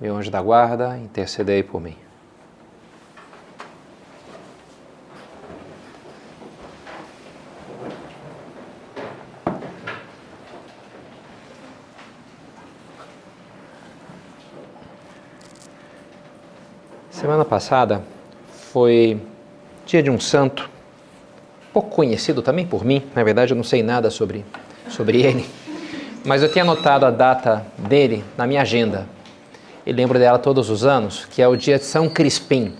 meu anjo da guarda, intercedei por mim. Semana passada foi dia de um santo, pouco conhecido também por mim, na verdade eu não sei nada sobre, sobre ele, mas eu tinha anotado a data dele na minha agenda e lembro dela todos os anos, que é o dia de São Crispim.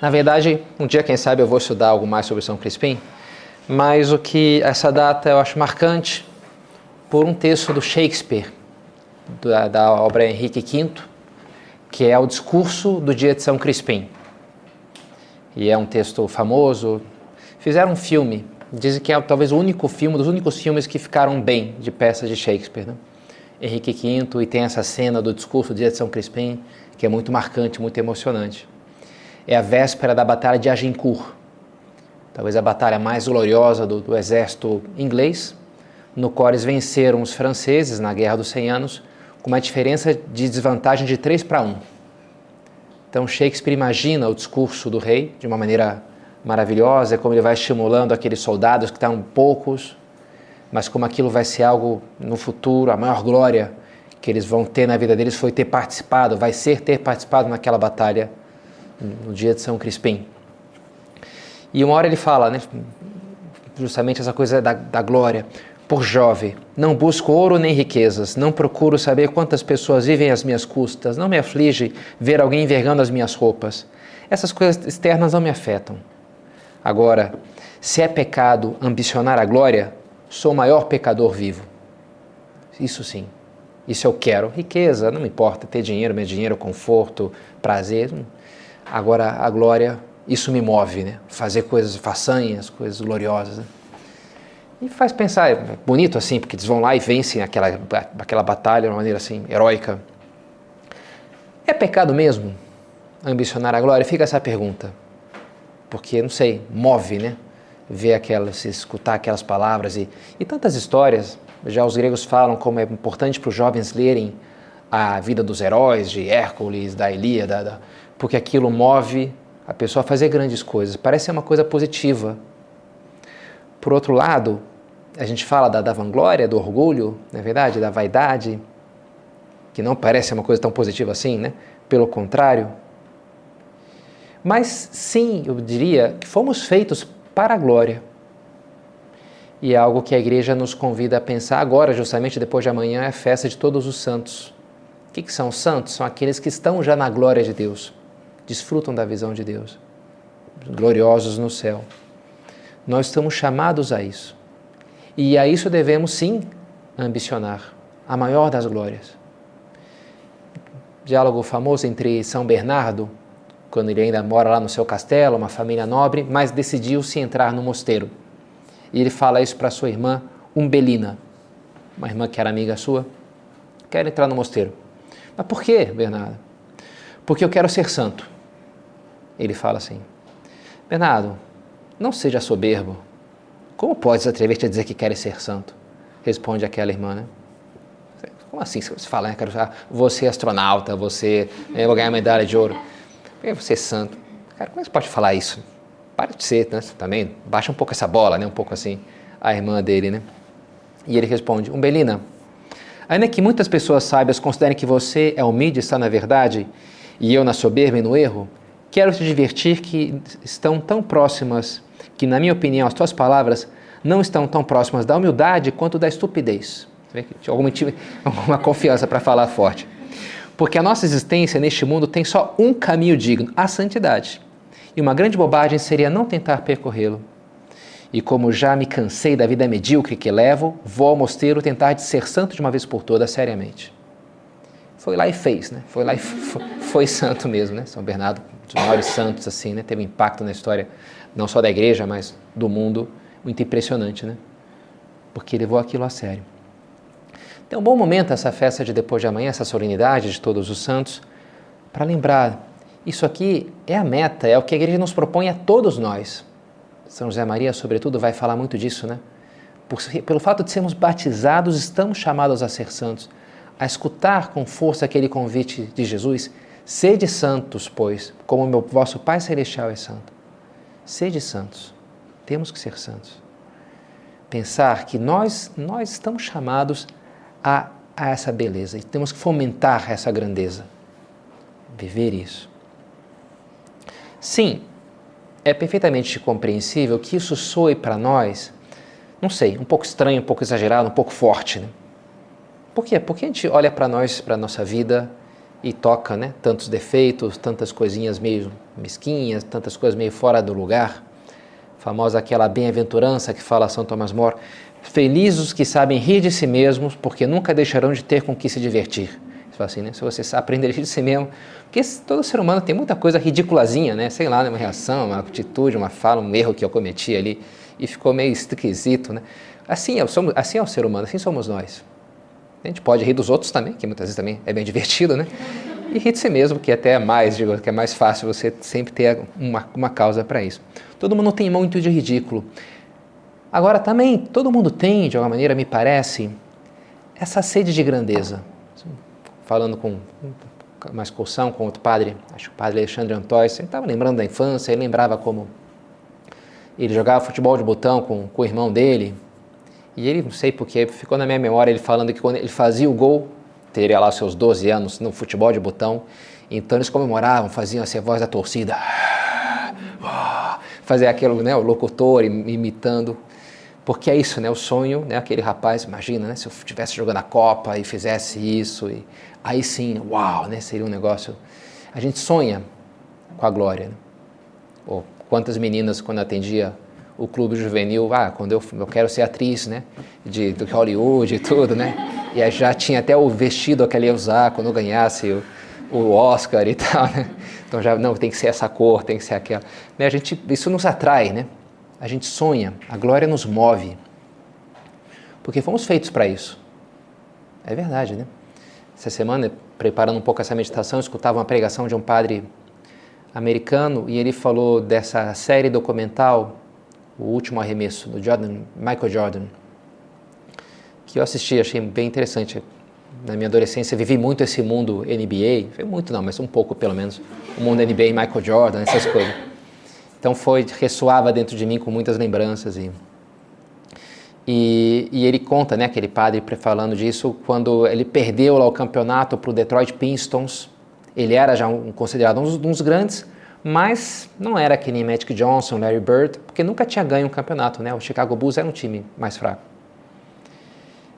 Na verdade, um dia, quem sabe, eu vou estudar algo mais sobre São Crispim, mas o que essa data eu acho marcante por um texto do Shakespeare, da, da obra Henrique V, que é o discurso do dia de São Crispim. E é um texto famoso. Fizeram um filme, dizem que é talvez o único filme, dos únicos filmes que ficaram bem de peças de Shakespeare. Né? Henrique V e tem essa cena do discurso de São Crispim, que é muito marcante, muito emocionante. É a véspera da Batalha de Agincourt, talvez a batalha mais gloriosa do, do exército inglês, no qual eles venceram os franceses na Guerra dos Cem Anos, com uma diferença de desvantagem de 3 para 1. Então Shakespeare imagina o discurso do rei de uma maneira maravilhosa, como ele vai estimulando aqueles soldados que estão poucos, mas como aquilo vai ser algo no futuro, a maior glória que eles vão ter na vida deles foi ter participado, vai ser ter participado naquela batalha no dia de São Crispim. E uma hora ele fala, né, justamente essa coisa da, da glória. Por jovem, não busco ouro nem riquezas, não procuro saber quantas pessoas vivem às minhas custas, não me aflige ver alguém envergando as minhas roupas. Essas coisas externas não me afetam. Agora, se é pecado ambicionar a glória, sou o maior pecador vivo. Isso sim. Isso eu quero. Riqueza, não me importa. Ter dinheiro, meu dinheiro, conforto, prazer. Agora, a glória, isso me move, né? Fazer coisas façanhas, coisas gloriosas. Né? E faz pensar, é bonito assim, porque eles vão lá e vencem aquela, aquela batalha de uma maneira assim, heróica. É pecado mesmo ambicionar a glória? Fica essa pergunta. Porque, não sei, move, né? Ver aquelas, escutar aquelas palavras e, e tantas histórias. Já os gregos falam como é importante para os jovens lerem a vida dos heróis, de Hércules, da Ilíada, da, porque aquilo move a pessoa a fazer grandes coisas. Parece ser uma coisa positiva. Por outro lado, a gente fala da, da vanglória, do orgulho, não é verdade? Da vaidade, que não parece uma coisa tão positiva assim, né? Pelo contrário. Mas sim, eu diria que fomos feitos para a glória. E é algo que a igreja nos convida a pensar agora, justamente depois de amanhã, é a festa de todos os santos. O que, que são os santos? São aqueles que estão já na glória de Deus, desfrutam da visão de Deus, gloriosos no céu. Nós estamos chamados a isso. E a isso devemos sim ambicionar, a maior das glórias. Diálogo famoso entre São Bernardo quando ele ainda mora lá no seu castelo, uma família nobre, mas decidiu-se entrar no mosteiro. E ele fala isso para sua irmã Umbelina, uma irmã que era amiga sua, quer entrar no mosteiro. Mas por quê, Bernardo? Porque eu quero ser santo. Ele fala assim: Bernardo, não seja soberbo. Como podes atrever-te a dizer que queres ser santo? Responde aquela irmã, né? Como assim? Você fala, né? Quero, você é astronauta, você eu vou ganhar medalha de ouro é você santo. Cara, como é que você pode falar isso? Para de ser, né? Também baixa um pouco essa bola, né? Um pouco assim, a irmã dele, né? E ele responde: Umbelina, ainda que muitas pessoas sábias considerem que você é humilde e está na verdade, e eu na soberba e no erro, quero te divertir que estão tão próximas, que na minha opinião as tuas palavras não estão tão próximas da humildade quanto da estupidez. Você vê que tinha alguma, alguma confiança para falar forte. Porque a nossa existência neste mundo tem só um caminho digno, a santidade. E uma grande bobagem seria não tentar percorrê-lo. E como já me cansei da vida medíocre que levo, vou ao mosteiro tentar de ser santo de uma vez por todas, seriamente. foi lá e fez, né? Foi lá e foi, foi santo mesmo, né? São Bernardo, um dos maiores santos, assim, né? Teve um impacto na história, não só da igreja, mas do mundo, muito impressionante, né? Porque levou aquilo a sério. Então, um bom momento essa festa de depois de amanhã, essa solenidade de todos os santos, para lembrar, isso aqui é a meta, é o que a igreja nos propõe a todos nós. São José Maria, sobretudo, vai falar muito disso, né? Por, pelo fato de sermos batizados, estamos chamados a ser santos a escutar com força aquele convite de Jesus: sede santos, pois, como meu vosso Pai Celestial é santo. Sede santos. Temos que ser santos. Pensar que nós, nós estamos chamados a, a essa beleza e temos que fomentar essa grandeza. Viver isso. Sim, é perfeitamente compreensível que isso soe para nós, não sei, um pouco estranho, um pouco exagerado, um pouco forte, né? Por quê? Porque a gente olha para nós, para a nossa vida e toca né, tantos defeitos, tantas coisinhas meio mesquinhas, tantas coisas meio fora do lugar. Famosa aquela bem-aventurança que fala São Tomás More. Felizes os que sabem rir de si mesmos, porque nunca deixarão de ter com que se divertir. Assim, né? Se você aprender a rir de si mesmo, porque todo ser humano tem muita coisa ridiculazinha, né? Sei lá, né? uma reação, uma atitude, uma fala, um erro que eu cometi ali e ficou meio esquisito, né? Assim é, assim é o ser humano, assim somos nós. A gente pode rir dos outros também, que muitas vezes também é bem divertido, né? E rir de si mesmo, que até é mais, digo, que é mais fácil você sempre ter uma, uma causa para isso. Todo mundo tem muito de ridículo. Agora também, todo mundo tem, de alguma maneira, me parece, essa sede de grandeza. Falando com uma excursão com outro padre, acho que o padre Alexandre Antóis, ele estava lembrando da infância, ele lembrava como ele jogava futebol de botão com, com o irmão dele, e ele, não sei porque, ficou na minha memória ele falando que quando ele fazia o gol, teria lá seus 12 anos no futebol de botão, então eles comemoravam, faziam assim, a voz da torcida, fazer aquele, né, o locutor imitando, porque é isso, né, o sonho, né, aquele rapaz, imagina, né, se eu estivesse jogando a Copa e fizesse isso, e aí sim, uau, né, seria um negócio, a gente sonha com a glória, né? Ou quantas meninas, quando atendia o clube juvenil, ah, quando eu, eu quero ser atriz, né, de, de Hollywood e tudo, né, e já tinha até o vestido que ela ia usar quando eu ganhasse o, o Oscar e tal, né, então já, não, tem que ser essa cor, tem que ser aquela, né, a gente, isso nos atrai, né, a gente sonha, a glória nos move, porque fomos feitos para isso, é verdade, né, essa semana, preparando um pouco essa meditação, eu escutava uma pregação de um padre americano e ele falou dessa série documental o último arremesso do Jordan, Michael Jordan, que eu assisti, achei bem interessante. Na minha adolescência vivi muito esse mundo NBA, muito não, mas um pouco pelo menos, o mundo NBA, Michael Jordan, essas coisas. Então foi ressoava dentro de mim com muitas lembranças e e, e ele conta, né, aquele padre falando disso, quando ele perdeu lá o campeonato para o Detroit Pistons, ele era já um, considerado um, dos grandes, mas não era que nem Magic Johnson, Larry Bird, porque nunca tinha ganho um campeonato, né? O Chicago Bulls era um time mais fraco.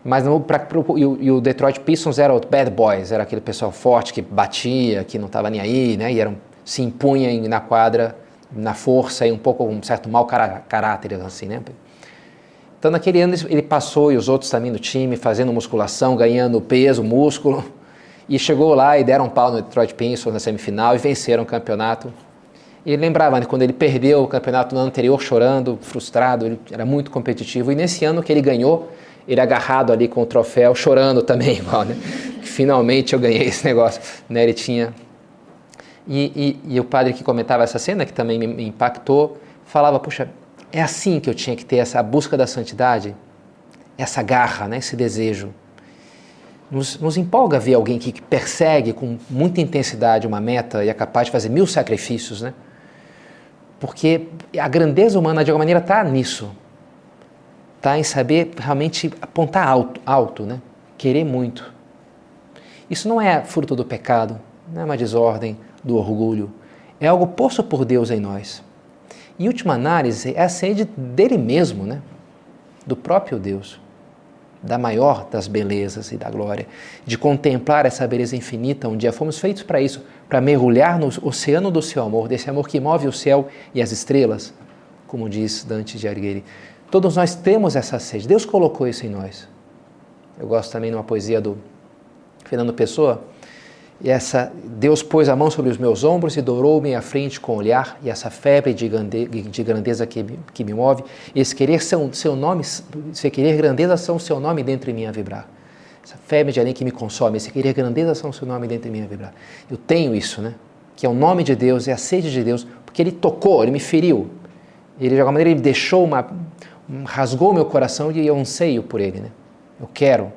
Mas no, pra, pro, e, o, e, o, Detroit Pistons era o bad boys, era aquele pessoal forte que batia, que não estava nem aí, né? E eram, se impunha na quadra, na força e um pouco um certo mau caráter, assim, né? Então naquele ano ele passou e os outros também do time fazendo musculação, ganhando peso, músculo, e chegou lá e deram um pau no Detroit Pistons na semifinal e venceram o campeonato e ele lembrava né, quando ele perdeu o campeonato no ano anterior, chorando, frustrado, ele era muito competitivo. E nesse ano que ele ganhou, ele agarrado ali com o troféu, chorando também, igual, né? Finalmente eu ganhei esse negócio. Né? Ele tinha. E, e, e o padre que comentava essa cena, que também me impactou, falava: Puxa, é assim que eu tinha que ter essa busca da santidade, essa garra, né? esse desejo. Nos, nos, empolga ver alguém que persegue com muita intensidade uma meta e é capaz de fazer mil sacrifícios, né? Porque a grandeza humana, de alguma maneira, está nisso. Está em saber realmente apontar alto, alto, né? querer muito. Isso não é fruto do pecado, não é uma desordem, do orgulho. É algo posto por Deus em nós. Em última análise, é a sede dele mesmo, né? do próprio Deus, da maior das belezas e da glória, de contemplar essa beleza infinita. Um dia fomos feitos para isso para mergulhar no oceano do seu amor, desse amor que move o céu e as estrelas, como diz Dante de Alighieri. Todos nós temos essa sede, Deus colocou isso em nós. Eu gosto também de uma poesia do Fernando Pessoa, E essa, Deus pôs a mão sobre os meus ombros e dourou-me à frente com o olhar, e essa febre de, grande, de grandeza que me, que me move, esse querer seu, seu nome, esse querer grandeza são o seu nome dentro de mim a vibrar. Essa febre de além que me consome, esse querer grandeza são o seu nome dentro de mim a vibrar. Eu tenho isso, né? Que é o nome de Deus, é a sede de Deus, porque Ele tocou, Ele me feriu. Ele, de alguma maneira, Ele deixou uma. rasgou meu coração e eu anseio por Ele, né? Eu quero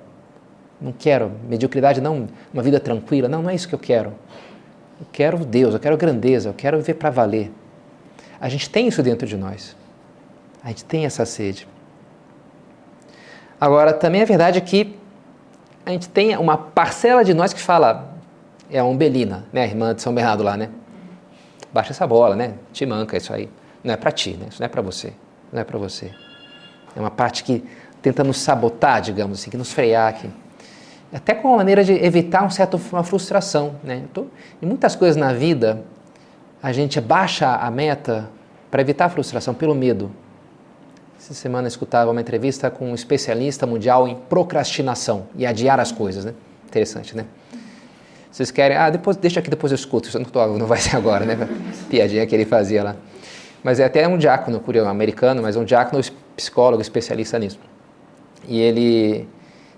não quero mediocridade, não uma vida tranquila. Não, não é isso que eu quero. Eu quero Deus, eu quero grandeza, eu quero viver para valer. A gente tem isso dentro de nós. A gente tem essa sede. Agora, também é verdade que a gente tem uma parcela de nós que fala, é a Umbelina, né, a irmã de São Bernardo lá, né? Baixa essa bola, né? Te manca isso aí. Não é para ti, né? Isso não é para você. Não é para você. É uma parte que tenta nos sabotar, digamos assim, que nos frear aqui até com uma maneira de evitar um certo, uma frustração. Né? Tô, em muitas coisas na vida, a gente baixa a meta para evitar a frustração pelo medo. Essa semana eu escutava uma entrevista com um especialista mundial em procrastinação e adiar as coisas. Né? Interessante, né? Vocês querem, ah, depois, deixa aqui, depois eu escuto. Isso não, tô, não vai ser agora, né? Piadinha que ele fazia lá. Mas é até um diácono, curioso, americano, mas um diácono psicólogo especialista nisso. E ele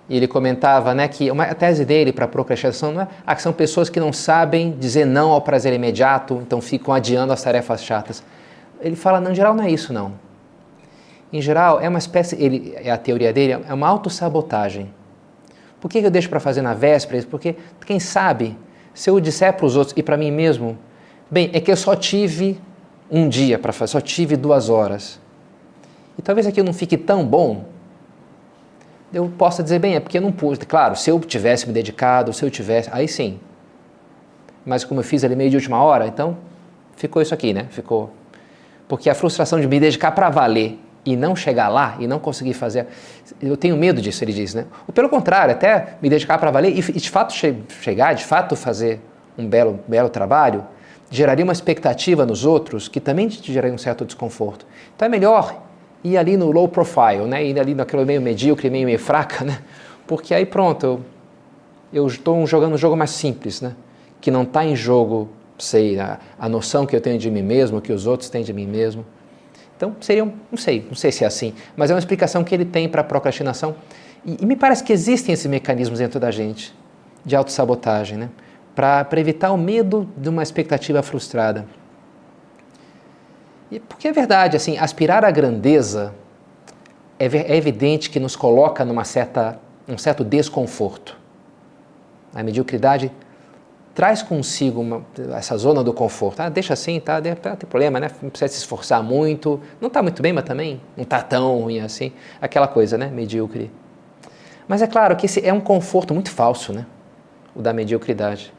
e ele comentava né, que uma, a tese dele para a procrastinação não é ah, que são pessoas que não sabem dizer não ao prazer imediato, então ficam adiando as tarefas chatas. Ele fala, não, em geral não é isso não. Em geral, é uma espécie, ele, é a teoria dele, é uma autossabotagem. Por que eu deixo para fazer na véspera? Porque, quem sabe, se eu disser para os outros e para mim mesmo, bem, é que eu só tive um dia para fazer, só tive duas horas. E talvez aquilo não fique tão bom eu possa dizer, bem, é porque eu não pude. Claro, se eu tivesse me dedicado, se eu tivesse, aí sim. Mas como eu fiz ali meio de última hora, então ficou isso aqui, né? Ficou. Porque a frustração de me dedicar para valer e não chegar lá e não conseguir fazer, eu tenho medo disso, ele diz, né? Ou pelo contrário, até me dedicar para valer e de fato che chegar, de fato fazer um belo, belo trabalho, geraria uma expectativa nos outros que também te geraria um certo desconforto. Então é melhor ir ali no low profile, né? ir ali naquele meio medíocre, meio, meio fraca, né? porque aí pronto, eu estou jogando um jogo mais simples, né? que não está em jogo, sei, a, a, noção que eu tenho de mim mesmo, que os outros têm de mim mesmo. Então seria, um, não sei, não sei se é assim, mas é uma explicação que ele tem para a procrastinação e, e, me parece que existem esses mecanismos dentro da gente de autossabotagem, né? para evitar o medo de uma expectativa frustrada. E porque é verdade, assim, aspirar à grandeza é, é evidente que nos coloca numa certa, um certo desconforto. A mediocridade traz consigo uma, essa zona do conforto. Ah, deixa assim, tá, não tem problema, né? Não precisa se esforçar muito. Não está muito bem, mas também não está tão ruim assim. Aquela coisa, né? Medíocre. Mas é claro que esse é um conforto muito falso, né? O da mediocridade.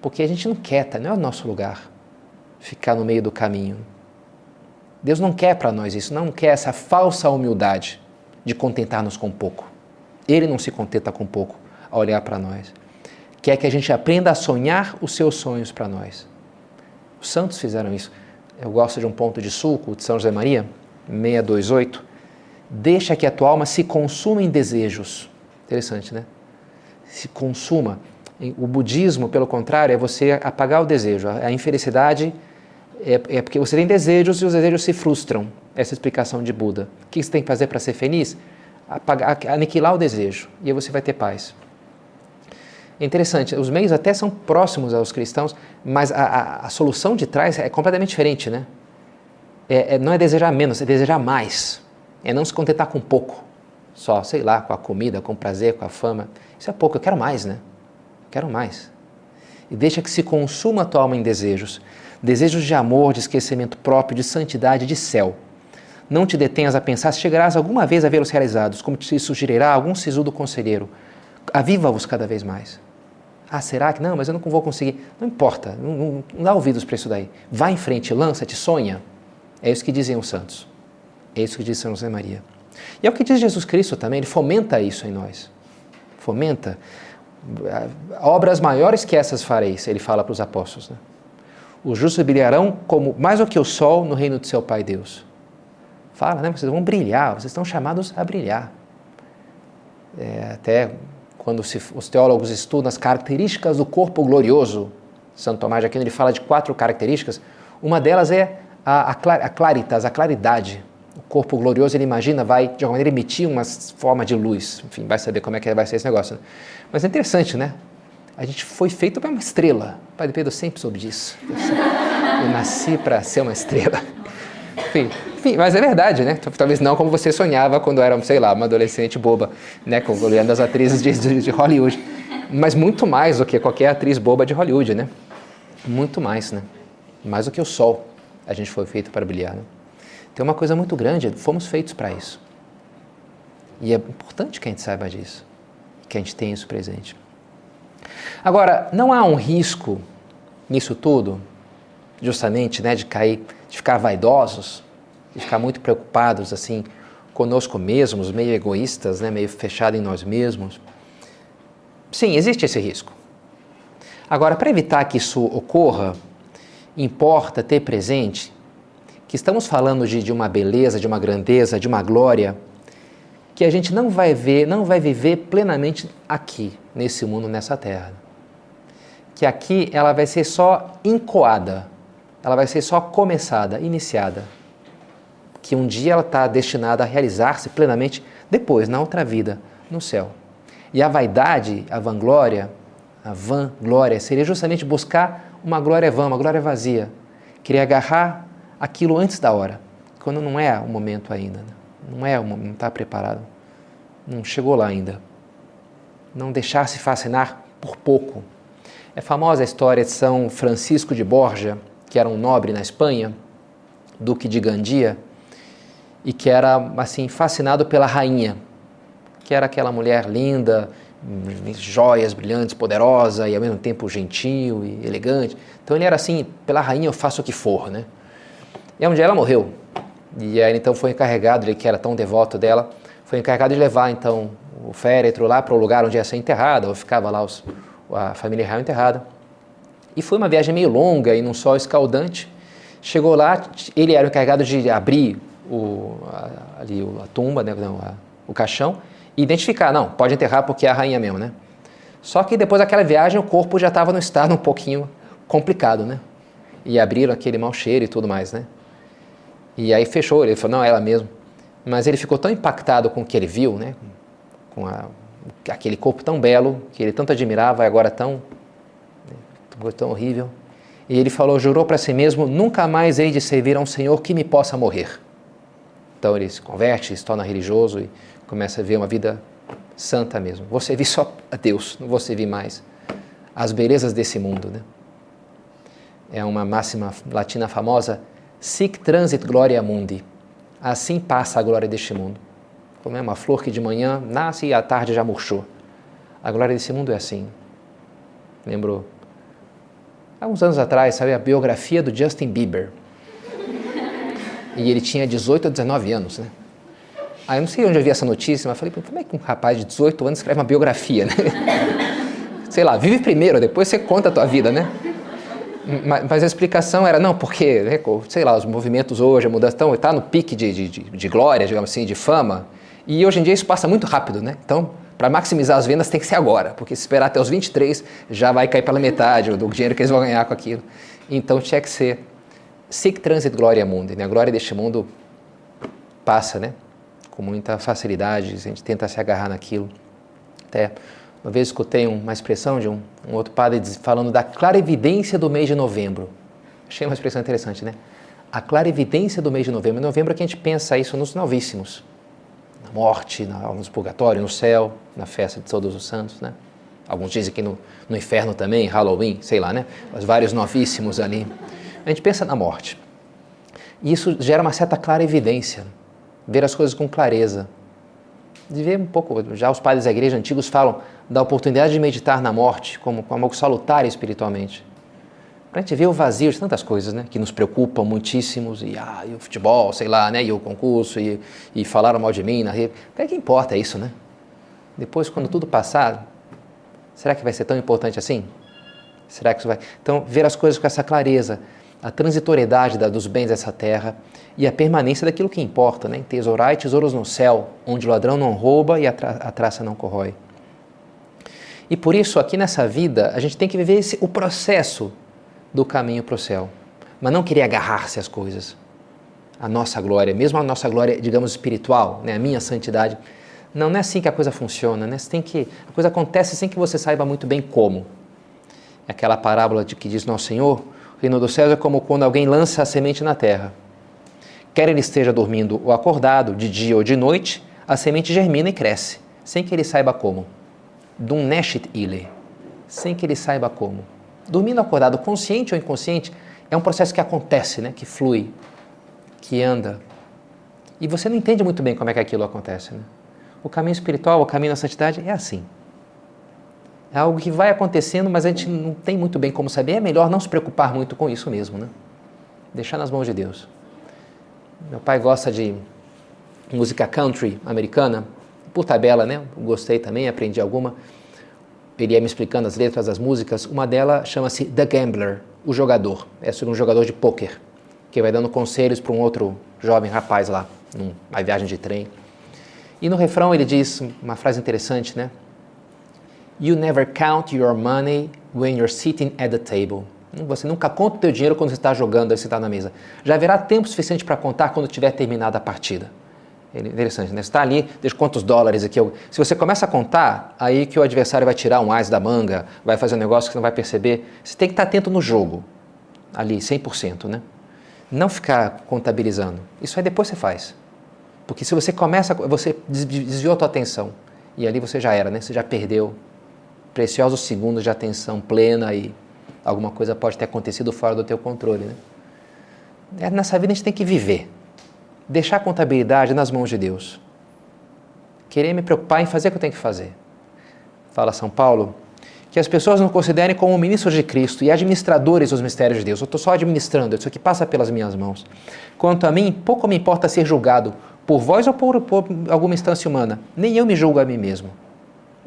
Porque a gente não quer, tá? não é o nosso lugar ficar no meio do caminho. Deus não quer para nós isso, não quer essa falsa humildade de contentar-nos com pouco. Ele não se contenta com pouco ao olhar para nós. Quer que a gente aprenda a sonhar os seus sonhos para nós. Os santos fizeram isso. Eu gosto de um ponto de sulco de São José Maria, 628. Deixa que a tua alma se consuma em desejos. Interessante, né? Se consuma. O budismo, pelo contrário, é você apagar o desejo. A infelicidade é, é porque você tem desejos e os desejos se frustram. Essa explicação de Buda. O que você tem que fazer para ser feliz? Apagar, aniquilar o desejo e aí você vai ter paz. É interessante, os meios até são próximos aos cristãos, mas a, a, a solução de trás é completamente diferente, né? É, é, não é desejar menos, é desejar mais. É não se contentar com pouco, só, sei lá, com a comida, com o prazer, com a fama. Isso é pouco, eu quero mais, né? Quero mais. E deixa que se consuma a tua alma em desejos desejos de amor, de esquecimento próprio, de santidade, de céu. Não te detenhas a pensar se chegarás alguma vez a vê-los realizados, como te sugerirá algum sisudo conselheiro. Aviva-os cada vez mais. Ah, será que não? Mas eu não vou conseguir. Não importa, não, não, não dá ouvidos para isso daí. Vá em frente, lança-te, sonha. É isso que dizem os santos. É isso que diz São José Maria. E é o que diz Jesus Cristo também, ele fomenta isso em nós. Fomenta. Obras maiores que essas fareis, ele fala para os apóstolos. Né? Os justos brilharão como mais do que o sol no reino do seu Pai Deus. Fala, né? Vocês vão brilhar, vocês estão chamados a brilhar. É, até quando se, os teólogos estudam as características do corpo glorioso, Santo Tomás de Aquino ele fala de quatro características. Uma delas é a, a, a claritas, a claridade. O corpo glorioso, ele imagina, vai de alguma maneira emitir uma forma de luz. Enfim, vai saber como é que vai ser esse negócio. Né? Mas é interessante, né? A gente foi feito para uma estrela. O Padre Pedro sempre soube disso. Eu nasci para ser uma estrela. Enfim, enfim, mas é verdade, né? Talvez não como você sonhava quando era, sei lá, uma adolescente boba, né? Olhando as atrizes de, de, de Hollywood. Mas muito mais do que qualquer atriz boba de Hollywood, né? Muito mais, né? Mais do que o sol. A gente foi feito para brilhar, né? Tem uma coisa muito grande, fomos feitos para isso. E é importante que a gente saiba disso, que a gente tenha isso presente. Agora, não há um risco nisso tudo, justamente, né, de cair, de ficar vaidosos, de ficar muito preocupados assim conosco mesmos, meio egoístas, né, meio fechados em nós mesmos. Sim, existe esse risco. Agora, para evitar que isso ocorra, importa ter presente que estamos falando de, de uma beleza, de uma grandeza, de uma glória que a gente não vai ver, não vai viver plenamente aqui, nesse mundo, nessa terra. Que aqui ela vai ser só encoada, ela vai ser só começada, iniciada. Que um dia ela está destinada a realizar-se plenamente depois, na outra vida, no céu. E a vaidade, a vanglória, a vanglória seria justamente buscar uma glória vã, uma glória vazia. Querer agarrar aquilo antes da hora, quando não é o momento ainda. Né? Não é, não está preparado. Não chegou lá ainda. Não deixar-se fascinar por pouco. É famosa a história de São Francisco de Borja, que era um nobre na Espanha, duque de Gandia, e que era assim fascinado pela rainha, que era aquela mulher linda, joias brilhantes, poderosa e ao mesmo tempo gentil e elegante. Então ele era assim, pela rainha eu faço o que for, né? E um dia ela morreu. E aí então foi encarregado, ele que era tão devoto dela, foi encarregado de levar então o féretro lá para o lugar onde ia ser enterrada, ou ficava lá os, a família real enterrada. E foi uma viagem meio longa e num sol escaldante. Chegou lá, ele era o encarregado de abrir o, a, ali a tumba, né, não, a, o caixão, e identificar, não, pode enterrar porque é a rainha mesmo, né? Só que depois daquela viagem o corpo já estava no estado um pouquinho complicado, né? E abriram aquele mau cheiro e tudo mais, né? E aí fechou, ele falou, não, ela mesmo. Mas ele ficou tão impactado com o que ele viu, né? Com a, aquele corpo tão belo, que ele tanto admirava e agora tão, né? tão horrível. E ele falou, jurou para si mesmo, nunca mais hei de servir a um Senhor que me possa morrer. Então ele se converte, se torna religioso e começa a ver uma vida santa mesmo. Vou servir só a Deus, não vou servir mais as belezas desse mundo. Né? É uma máxima latina famosa, sic transit gloria mundi. Assim passa a glória deste mundo. Como é uma flor que de manhã nasce e à tarde já murchou. A glória desse mundo é assim. Lembro, há uns anos atrás, sabe, a biografia do Justin Bieber. E ele tinha 18 ou 19 anos, né? Aí eu não sei onde eu vi essa notícia, mas falei, como é que um rapaz de 18 anos escreve uma biografia, né? sei lá, vive primeiro, depois você conta a tua vida, né? Mas a explicação era, não, porque, né, sei lá, os movimentos hoje, a mudança, está no pique de, de, de, glória, digamos assim, de fama, e hoje em dia isso passa muito rápido, né? Então, para maximizar as vendas tem que ser agora, porque se esperar até os 23 já vai cair pela metade do dinheiro que eles vão ganhar com aquilo. Então tinha que ser sic transit gloria mundi, né? A glória deste mundo passa, né? com muita facilidade, a gente tenta se agarrar naquilo. Até uma vez escutei uma expressão de um, um outro padre falando da clarividência do mês de novembro. Achei uma expressão interessante, né? A clarividência do mês de novembro. Em novembro é que a gente pensa isso nos novíssimos. Na morte, no purgatório, no céu, na festa de todos os santos, né? Alguns dizem que no, no inferno também, Halloween, sei lá, né? Os vários novíssimos ali. A gente pensa na morte. E isso gera uma certa clarividência ver as coisas com clareza. De ver um pouco, já os padres da igreja antigos falam da oportunidade de meditar na morte como, como algo salutar espiritualmente. Para a gente ver o vazio de tantas coisas, né? Que nos preocupam muitíssimos, e, ah, e o futebol, sei lá, né? E o concurso, e, e falaram mal de mim na rede. O que é que importa isso, né? Depois, quando tudo passar, será que vai ser tão importante assim? Será que isso vai... Então, ver as coisas com essa clareza, a transitoriedade da, dos bens dessa terra e a permanência daquilo que importa, né? Tesourai tesouros no céu, onde o ladrão não rouba e a, tra a traça não corrói. E por isso, aqui nessa vida, a gente tem que viver esse, o processo do caminho para o céu. Mas não querer agarrar-se às coisas. A nossa glória, mesmo a nossa glória, digamos, espiritual, né? a minha santidade. Não, não é assim que a coisa funciona. Né? Você tem que, a coisa acontece sem que você saiba muito bem como. É aquela parábola de que diz Nosso Senhor, o reino do céu é como quando alguém lança a semente na terra. Quer ele esteja dormindo ou acordado, de dia ou de noite, a semente germina e cresce, sem que ele saiba como. Dum neshit ile, sem que ele saiba como. Dormindo acordado, consciente ou inconsciente, é um processo que acontece, né? que flui, que anda. E você não entende muito bem como é que aquilo acontece. Né? O caminho espiritual, o caminho da santidade é assim. É algo que vai acontecendo, mas a gente não tem muito bem como saber. É melhor não se preocupar muito com isso mesmo, né? Deixar nas mãos de Deus. Meu pai gosta de música country americana, por tabela, né? Gostei também, aprendi alguma. Ele ia me explicando as letras das músicas. Uma delas chama-se The Gambler, o jogador. É sobre um jogador de pôquer, que vai dando conselhos para um outro jovem rapaz lá, numa viagem de trem. E no refrão ele diz uma frase interessante, né? You never count your money when you're sitting at the table. Você nunca conta o teu dinheiro quando você está jogando, você está na mesa. Já haverá tempo suficiente para contar quando tiver terminada a partida. É interessante, né? Você está ali, deixa quantos dólares aqui. Se você começa a contar, aí que o adversário vai tirar um ás da manga, vai fazer um negócio que você não vai perceber. Você tem que estar atento no jogo, ali, 100%, né? Não ficar contabilizando. Isso aí depois você faz. Porque se você começa, você desviou a tua atenção. E ali você já era, né? Você já perdeu preciosos segundos de atenção plena e alguma coisa pode ter acontecido fora do teu controle. Né? É, nessa vida a gente tem que viver, deixar a contabilidade nas mãos de Deus, querer me preocupar em fazer o que eu tenho que fazer. Fala São Paulo, que as pessoas não considerem como ministros de Cristo e administradores dos mistérios de Deus. Eu estou só administrando, isso aqui passa pelas minhas mãos. Quanto a mim, pouco me importa ser julgado por vós ou por, por alguma instância humana. Nem eu me julgo a mim mesmo.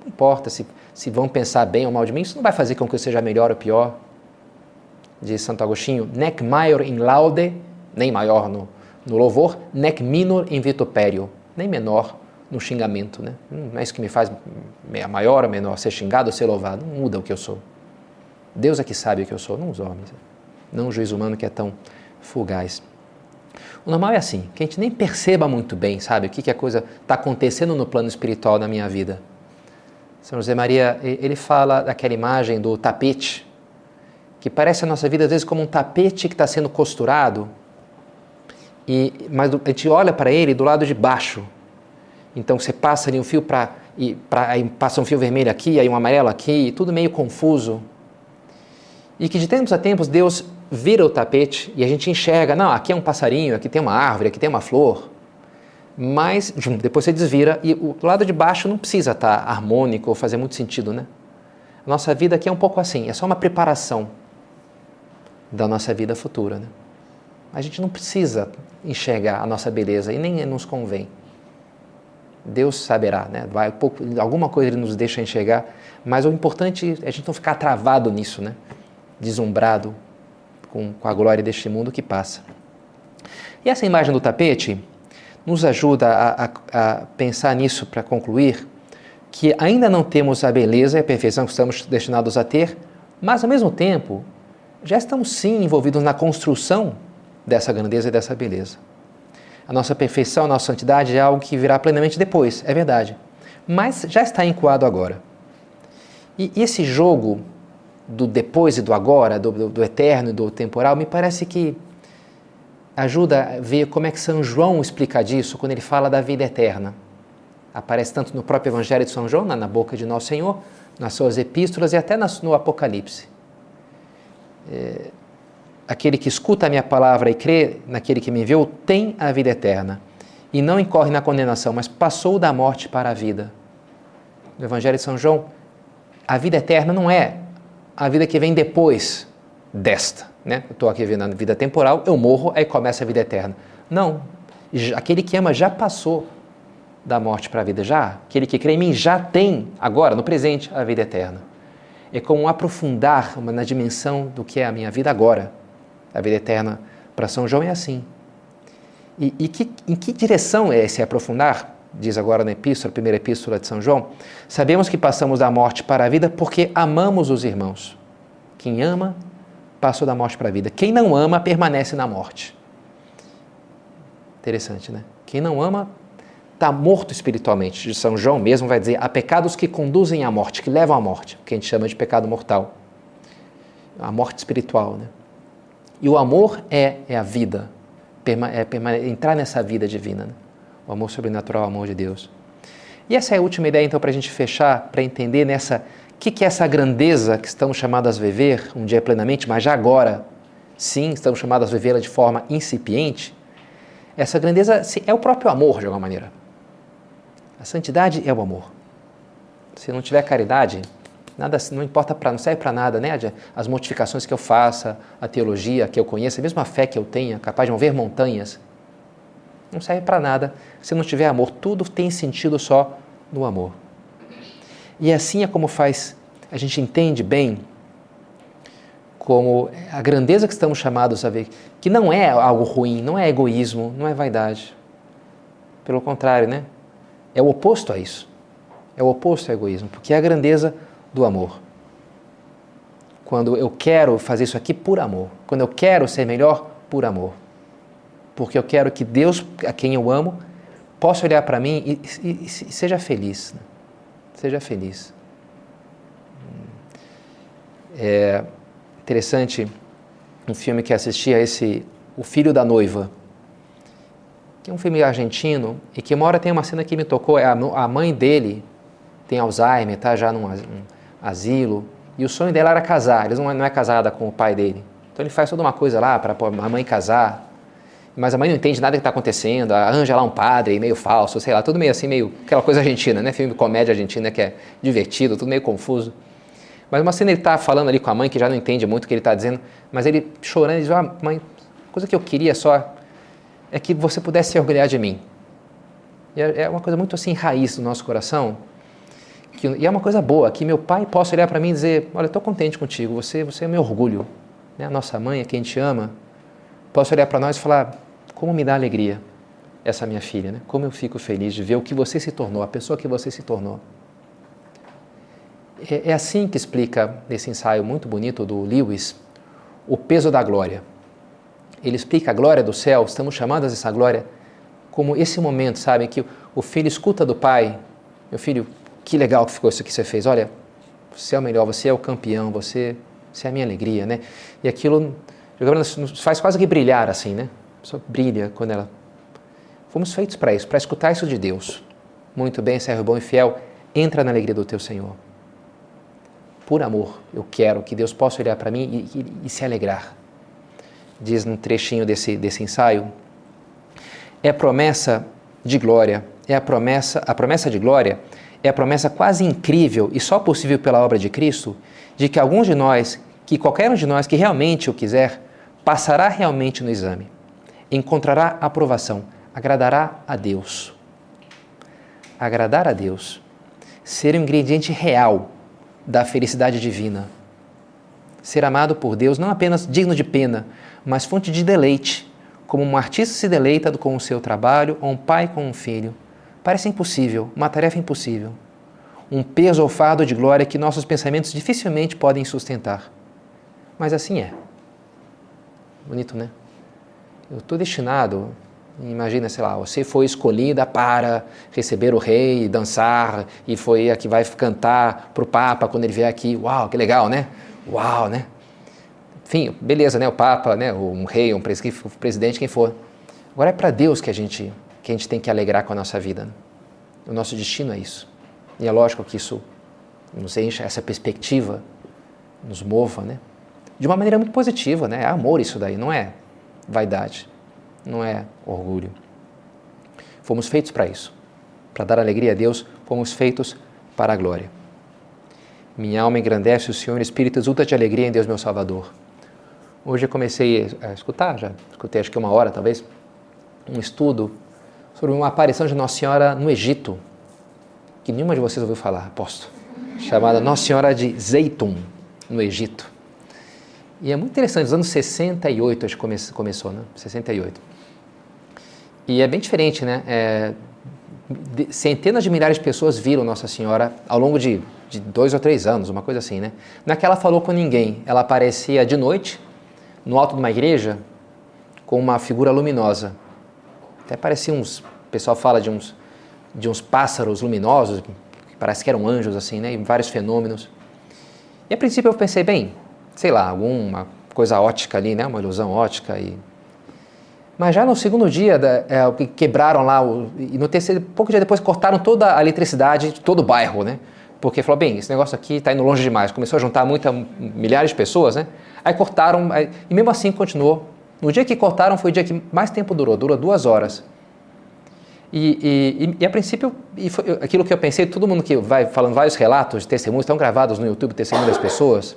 Não importa se, se vão pensar bem ou mal de mim, isso não vai fazer com que eu seja melhor ou pior de Santo Agostinho, nec maior in laude, nem maior no, no louvor, nec minor in vitupério, nem menor no xingamento. Né? Não é isso que me faz maior ou menor, ser xingado ou ser louvado. Não muda o que eu sou. Deus é que sabe o que eu sou, não os homens. Não o juiz humano que é tão fugaz. O normal é assim, que a gente nem perceba muito bem, sabe, o que, que a coisa está acontecendo no plano espiritual da minha vida. São José Maria, ele fala daquela imagem do tapete que parece a nossa vida às vezes como um tapete que está sendo costurado, e, mas a gente olha para ele do lado de baixo. Então você passa ali um fio para. Aí passa um fio vermelho aqui, aí um amarelo aqui, tudo meio confuso. E que de tempos a tempos Deus vira o tapete e a gente enxerga, não, aqui é um passarinho, aqui tem uma árvore, aqui tem uma flor. Mas depois você desvira e o lado de baixo não precisa estar tá harmônico ou fazer muito sentido, né? Nossa vida aqui é um pouco assim, é só uma preparação da nossa vida futura. Né? A gente não precisa enxergar a nossa beleza e nem nos convém. Deus saberá, né? Vai, pouco, alguma coisa ele nos deixa enxergar, mas o importante é a gente não ficar travado nisso, né? Deslumbrado com, com a glória deste mundo que passa. E essa imagem do tapete nos ajuda a, a, a pensar nisso para concluir que ainda não temos a beleza e a perfeição que estamos destinados a ter, mas ao mesmo tempo já estamos sim envolvidos na construção dessa grandeza e dessa beleza. A nossa perfeição, a nossa santidade é algo que virá plenamente depois, é verdade. Mas já está encoado agora. E, e esse jogo do depois e do agora, do, do, do eterno e do temporal, me parece que ajuda a ver como é que São João explica disso quando ele fala da vida eterna. Aparece tanto no próprio Evangelho de São João, na, boca de Nosso Senhor, nas suas epístolas e até no Apocalipse é, aquele que escuta a minha palavra e crê naquele que me enviou tem a vida eterna e não incorre na condenação, mas passou da morte para a vida. No Evangelho de São João, a vida eterna não é a vida que vem depois desta. Né? Eu estou aqui vivendo a vida temporal, eu morro, aí começa a vida eterna. Não. Aquele que ama já passou da morte para a vida, já. Aquele que crê em mim já tem, agora, no presente, a vida eterna é como aprofundar na dimensão do que é a minha vida agora. A vida eterna para São João é assim. E, e que, em que direção é esse aprofundar? diz agora na epístola, primeira epístola de São João, sabemos que passamos da morte para a vida porque amamos os irmãos. Quem ama, passou da morte para a vida. Quem não ama, permanece na morte. Interessante, né? Quem não ama, está morto espiritualmente. São João mesmo vai dizer: há pecados que conduzem à morte, que levam à morte, que a gente chama de pecado mortal. A morte espiritual, né? E o amor é, é a vida, é entrar nessa vida divina. Né? o amor sobrenatural, o amor de Deus. E essa é a última ideia, então, para a gente fechar, para entender nessa. O que, que é essa grandeza que estamos chamados a viver um dia plenamente, mas já agora, sim, estamos chamados a vivê-la de forma incipiente? Essa grandeza é o próprio amor, de alguma maneira. A santidade é o amor. Se não tiver caridade, nada não importa para não serve para nada, né? As mortificações que eu faça, a teologia que eu conheça, mesmo a fé que eu tenha, capaz de mover montanhas, não serve para nada se não tiver amor. Tudo tem sentido só no amor. E assim é como faz, a gente entende bem como a grandeza que estamos chamados a ver, que não é algo ruim, não é egoísmo, não é vaidade. Pelo contrário, né? É o oposto a isso. É o oposto ao egoísmo, porque é a grandeza do amor. Quando eu quero fazer isso aqui por amor, quando eu quero ser melhor por amor porque eu quero que Deus, a quem eu amo, possa olhar para mim e, e, e, seja feliz. Né? Seja feliz. É interessante um filme que assisti a esse O Filho da Noiva, que é um filme argentino e que uma hora tem uma cena que me tocou, é a, a mãe dele tem Alzheimer, tá já num um asilo, e o sonho dela era casar, ele não é, não é casada com o pai dele. Então ele faz toda uma coisa lá para a mãe casar, mas a mãe não entende nada que está acontecendo, arranja lá um padre meio falso, sei lá, tudo meio assim, meio aquela coisa argentina, né? Filme de comédia argentina que é divertido, tudo meio confuso. Mas uma cena ele está falando ali com a mãe que já não entende muito o que ele está dizendo, mas ele chorando diz: ah, mãe, coisa que eu queria só é que você pudesse se orgulhar de mim. E é, é uma coisa muito assim raiz do nosso coração. Que, e é uma coisa boa, que meu pai possa olhar para mim e dizer: Olha, estou contente contigo, você, você é meu orgulho. Né? A nossa mãe é quem te ama. Posso olhar para nós e falar: como me dá alegria essa minha filha, né? Como eu fico feliz de ver o que você se tornou, a pessoa que você se tornou. É, é assim que explica nesse ensaio muito bonito do Lewis o peso da glória. Ele explica a glória do céu, estamos chamados essa glória como esse momento, sabe, que o filho escuta do pai, meu filho, que legal que ficou isso que você fez. Olha, você é o melhor, você é o campeão, você, você é a minha alegria, né? E aquilo nos faz quase que brilhar assim, né? Pessoa brilha quando ela. Fomos feitos para isso, para escutar isso de Deus. Muito bem, servo bom e fiel, entra na alegria do teu Senhor. Por amor, eu quero que Deus possa olhar para mim e, e, e se alegrar. Diz num trechinho desse, desse ensaio. É promessa de glória, é a promessa, a promessa de glória é a promessa quase incrível e só possível pela obra de Cristo de que alguns de nós, que qualquer um de nós que realmente o quiser, passará realmente no exame encontrará aprovação, agradará a Deus. Agradar a Deus, ser o um ingrediente real da felicidade divina. Ser amado por Deus não apenas digno de pena, mas fonte de deleite, como um artista se deleita com o seu trabalho ou um pai com um filho. Parece impossível, uma tarefa impossível. Um peso ou fardo de glória que nossos pensamentos dificilmente podem sustentar. Mas assim é. Bonito, né? Eu estou destinado, imagina, sei lá, você foi escolhida para receber o rei, dançar, e foi a que vai cantar para o Papa quando ele vier aqui. Uau, que legal, né? Uau, né? Enfim, beleza, né? O Papa, né? um rei, um presidente, quem for. Agora é para Deus que a gente que a gente tem que alegrar com a nossa vida. O nosso destino é isso. E é lógico que isso nos encha essa perspectiva, nos mova, né? De uma maneira muito positiva, né? É amor isso daí, não é vaidade, não é orgulho. Fomos feitos para isso. Para dar alegria a Deus, fomos feitos para a glória. Minha alma engrandece o Senhor, Espírito exulta de alegria em Deus, meu Salvador. Hoje eu comecei a escutar, já escutei acho que uma hora talvez, um estudo sobre uma aparição de Nossa Senhora no Egito, que nenhuma de vocês ouviu falar, aposto, chamada Nossa Senhora de Zeitum, no Egito. E é muito interessante, nos anos 68 acho que come, começou, né? 68. E é bem diferente, né? É, centenas de milhares de pessoas viram Nossa Senhora ao longo de, de dois ou três anos, uma coisa assim, né? Não é falou com ninguém, ela aparecia de noite, no alto de uma igreja, com uma figura luminosa. Até parecia uns, o pessoal fala de uns, de uns pássaros luminosos, que parece que eram anjos assim, né? E vários fenômenos. E a princípio eu pensei, bem, sei lá, alguma coisa ótica ali, né? Uma ilusão ótica e mas já no segundo dia, é, quebraram lá, o, e no terceiro, pouco dia depois cortaram toda a eletricidade de todo o bairro, né? Porque falou, bem, esse negócio aqui está indo longe demais. Começou a juntar muita, milhares de pessoas, né? Aí cortaram, aí, e mesmo assim continuou. No dia que cortaram foi o dia que mais tempo durou, durou duas horas. E, e, e, a princípio, e foi aquilo que eu pensei, todo mundo que vai falando vários relatos testemunhos, estão gravados no YouTube, testemunho das pessoas,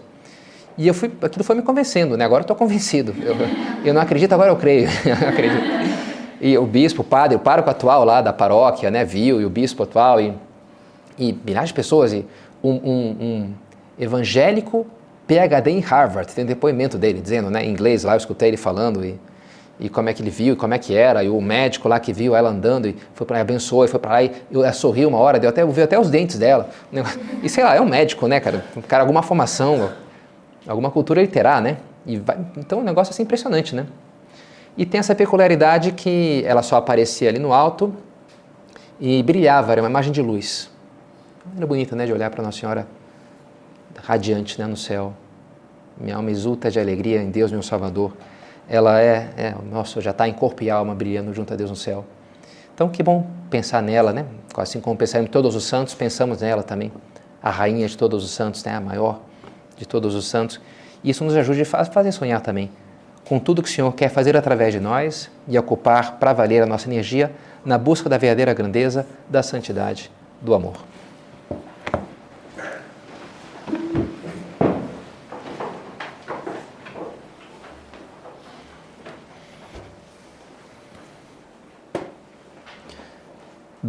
e eu fui, aquilo foi me convencendo, né? Agora eu estou convencido. Eu, eu, não acredito, agora eu creio. eu acredito. E o bispo, o padre, o pároco atual lá da paróquia, né? Viu, e o bispo atual, e, e milhares de pessoas, e um, um, um evangélico PhD em Harvard, tem um depoimento dele dizendo, né, em inglês lá, eu escutei ele falando e, e como é que ele viu, e como é que era, e o médico lá que viu ela andando e foi para lá, abençoou, e foi para lá e eu, sorriu uma hora, deu até, viu até os dentes dela. E sei lá, é um médico, né, cara? cara, alguma formação, alguma cultura ele terá, né? E vai, então o negócio é assim, impressionante, né? E tem essa peculiaridade que ela só aparecia ali no alto e brilhava, era uma imagem de luz. Era bonita, né, de olhar para Nossa Senhora radiante, né, no céu. Minha alma exulta de alegria em Deus, meu Salvador. Ela é, é nossa, já está em corpo e alma brilhando junto a Deus no céu. Então, que bom pensar nela, né? Assim como pensamos em todos os santos, pensamos nela também. A rainha de todos os santos, né? A maior de todos os santos. E isso nos ajude a fazer sonhar também com tudo que o Senhor quer fazer através de nós e ocupar para valer a nossa energia na busca da verdadeira grandeza, da santidade, do amor.